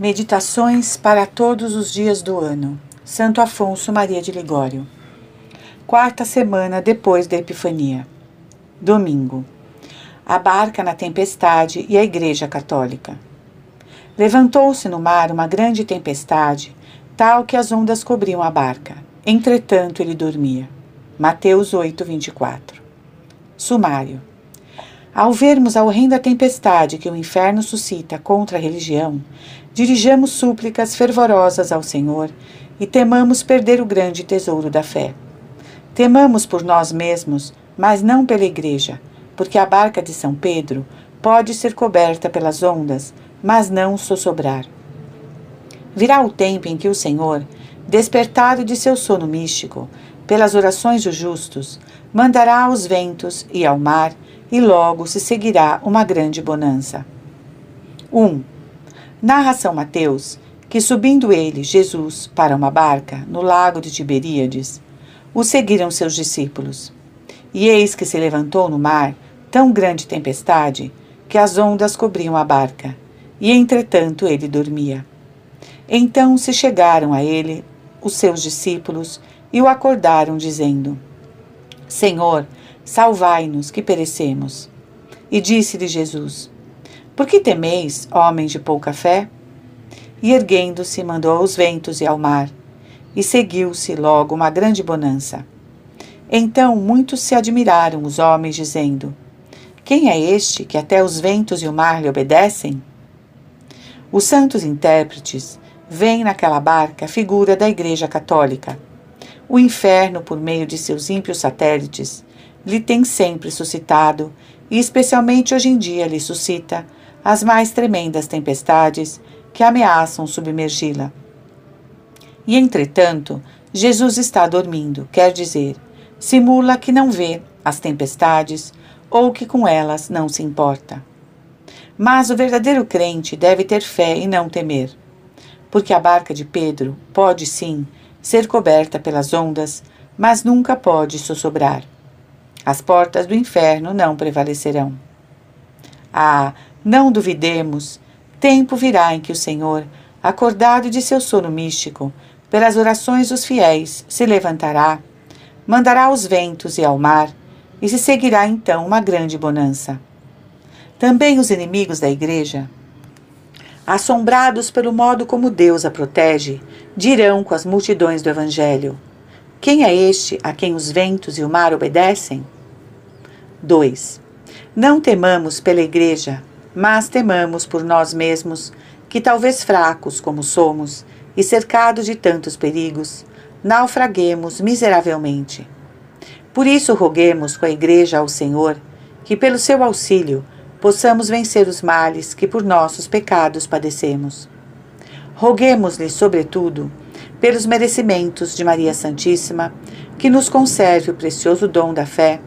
Meditações para todos os dias do ano. Santo Afonso Maria de Ligório. Quarta semana depois da Epifania. Domingo. A barca na tempestade e a Igreja Católica. Levantou-se no mar uma grande tempestade, tal que as ondas cobriam a barca. Entretanto, ele dormia. Mateus 8, 24. Sumário. Ao vermos a horrenda tempestade que o inferno suscita contra a religião, dirijamos súplicas fervorosas ao Senhor e temamos perder o grande tesouro da fé. Temamos por nós mesmos, mas não pela Igreja, porque a barca de São Pedro pode ser coberta pelas ondas, mas não sossobrar. Virá o tempo em que o Senhor, despertado de seu sono místico, pelas orações dos justos, mandará aos ventos e ao mar e logo se seguirá uma grande bonança. 1. Um, narra São Mateus que, subindo ele, Jesus, para uma barca, no lago de Tiberíades, o seguiram seus discípulos. E eis que se levantou no mar tão grande tempestade que as ondas cobriam a barca, e entretanto ele dormia. Então se chegaram a ele os seus discípulos e o acordaram, dizendo: Senhor, Salvai-nos, que perecemos. E disse-lhe Jesus: Por que temeis, homens de pouca fé? E erguendo-se, mandou aos ventos e ao mar, e seguiu-se logo uma grande bonança. Então muitos se admiraram os homens, dizendo: Quem é este que até os ventos e o mar lhe obedecem? Os santos intérpretes veem naquela barca a figura da Igreja Católica. O inferno, por meio de seus ímpios satélites, lhe tem sempre suscitado, e especialmente hoje em dia lhe suscita, as mais tremendas tempestades que ameaçam submergi-la. E entretanto, Jesus está dormindo, quer dizer, simula que não vê as tempestades ou que com elas não se importa. Mas o verdadeiro crente deve ter fé e não temer, porque a barca de Pedro pode sim ser coberta pelas ondas, mas nunca pode sossobrar. As portas do inferno não prevalecerão. Ah, não duvidemos, tempo virá em que o Senhor, acordado de seu sono místico, pelas orações dos fiéis, se levantará, mandará aos ventos e ao mar, e se seguirá então uma grande bonança. Também os inimigos da Igreja, assombrados pelo modo como Deus a protege, dirão com as multidões do Evangelho: quem é este a quem os ventos e o mar obedecem? 2. Não temamos pela Igreja, mas temamos por nós mesmos, que talvez fracos como somos e cercados de tantos perigos, naufraguemos miseravelmente. Por isso roguemos com a Igreja ao Senhor que, pelo seu auxílio, possamos vencer os males que por nossos pecados padecemos. Roguemos-lhe, sobretudo, pelos merecimentos de Maria Santíssima, que nos conserve o precioso dom da fé,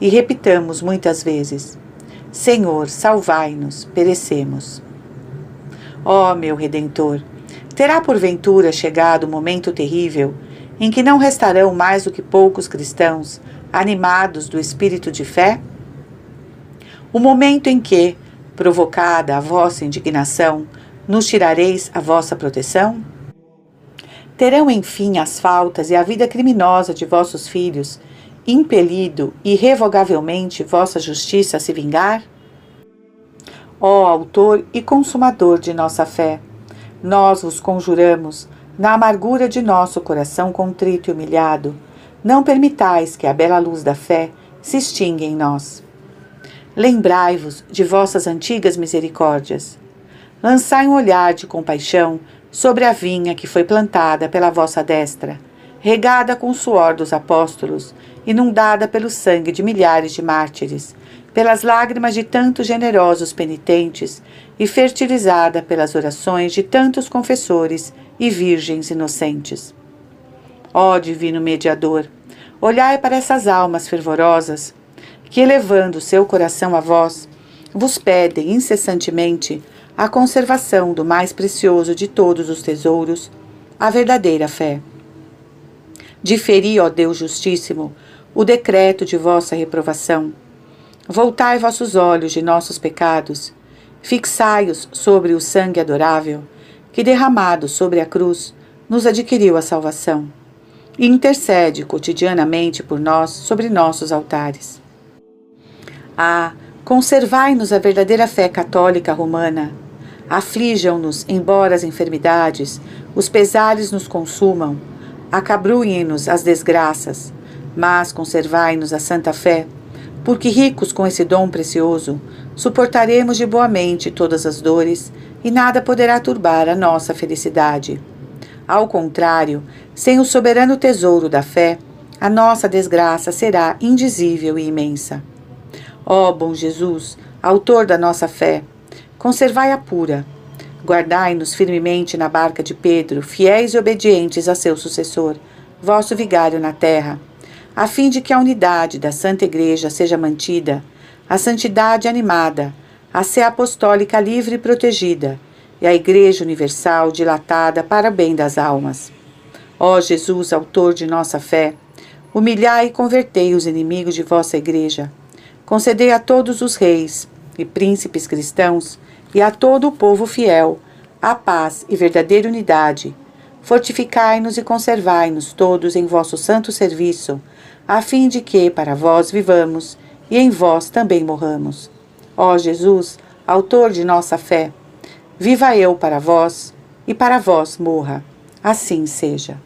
e repitamos muitas vezes: Senhor, salvai-nos, perecemos. Ó oh, meu Redentor, terá porventura chegado o momento terrível em que não restarão mais do que poucos cristãos animados do espírito de fé? O momento em que, provocada a vossa indignação, nos tirareis a vossa proteção? Terão, enfim, as faltas e a vida criminosa de vossos filhos impelido irrevogavelmente vossa justiça a se vingar? Ó Autor e Consumador de nossa fé, nós vos conjuramos, na amargura de nosso coração contrito e humilhado, não permitais que a bela luz da fé se extinga em nós. Lembrai-vos de vossas antigas misericórdias. Lançai um olhar de compaixão sobre a vinha que foi plantada pela vossa destra, regada com o suor dos apóstolos, inundada pelo sangue de milhares de mártires, pelas lágrimas de tantos generosos penitentes e fertilizada pelas orações de tantos confessores e virgens inocentes. Ó Divino Mediador, olhai para essas almas fervorosas que, elevando seu coração a vós, vos pedem incessantemente a conservação do mais precioso de todos os tesouros, a verdadeira fé. Diferi, ó Deus Justíssimo, o decreto de vossa reprovação. Voltai vossos olhos de nossos pecados, fixai-os sobre o sangue adorável, que, derramado sobre a cruz, nos adquiriu a salvação e intercede cotidianamente por nós sobre nossos altares. Ah, conservai-nos a verdadeira fé católica romana. Aflijam-nos, embora as enfermidades, os pesares nos consumam, acabruem-nos as desgraças, mas conservai-nos a santa fé, porque ricos com esse dom precioso, suportaremos de boa mente todas as dores e nada poderá turbar a nossa felicidade. Ao contrário, sem o soberano tesouro da fé, a nossa desgraça será indizível e imensa. Ó bom Jesus, autor da nossa fé, conservai-a pura. Guardai-nos firmemente na barca de Pedro, fiéis e obedientes a seu sucessor, vosso vigário na terra, a fim de que a unidade da Santa Igreja seja mantida, a santidade animada, a sé apostólica livre e protegida, e a Igreja Universal dilatada para o bem das almas. Ó Jesus, autor de nossa fé, humilhai e convertei os inimigos de vossa Igreja. Concedei a todos os reis e príncipes cristãos e a todo o povo fiel a paz e verdadeira unidade. Fortificai-nos e conservai-nos todos em vosso santo serviço, a fim de que para vós vivamos e em vós também morramos. Ó Jesus, autor de nossa fé, Viva eu para vós e para vós morra. Assim seja.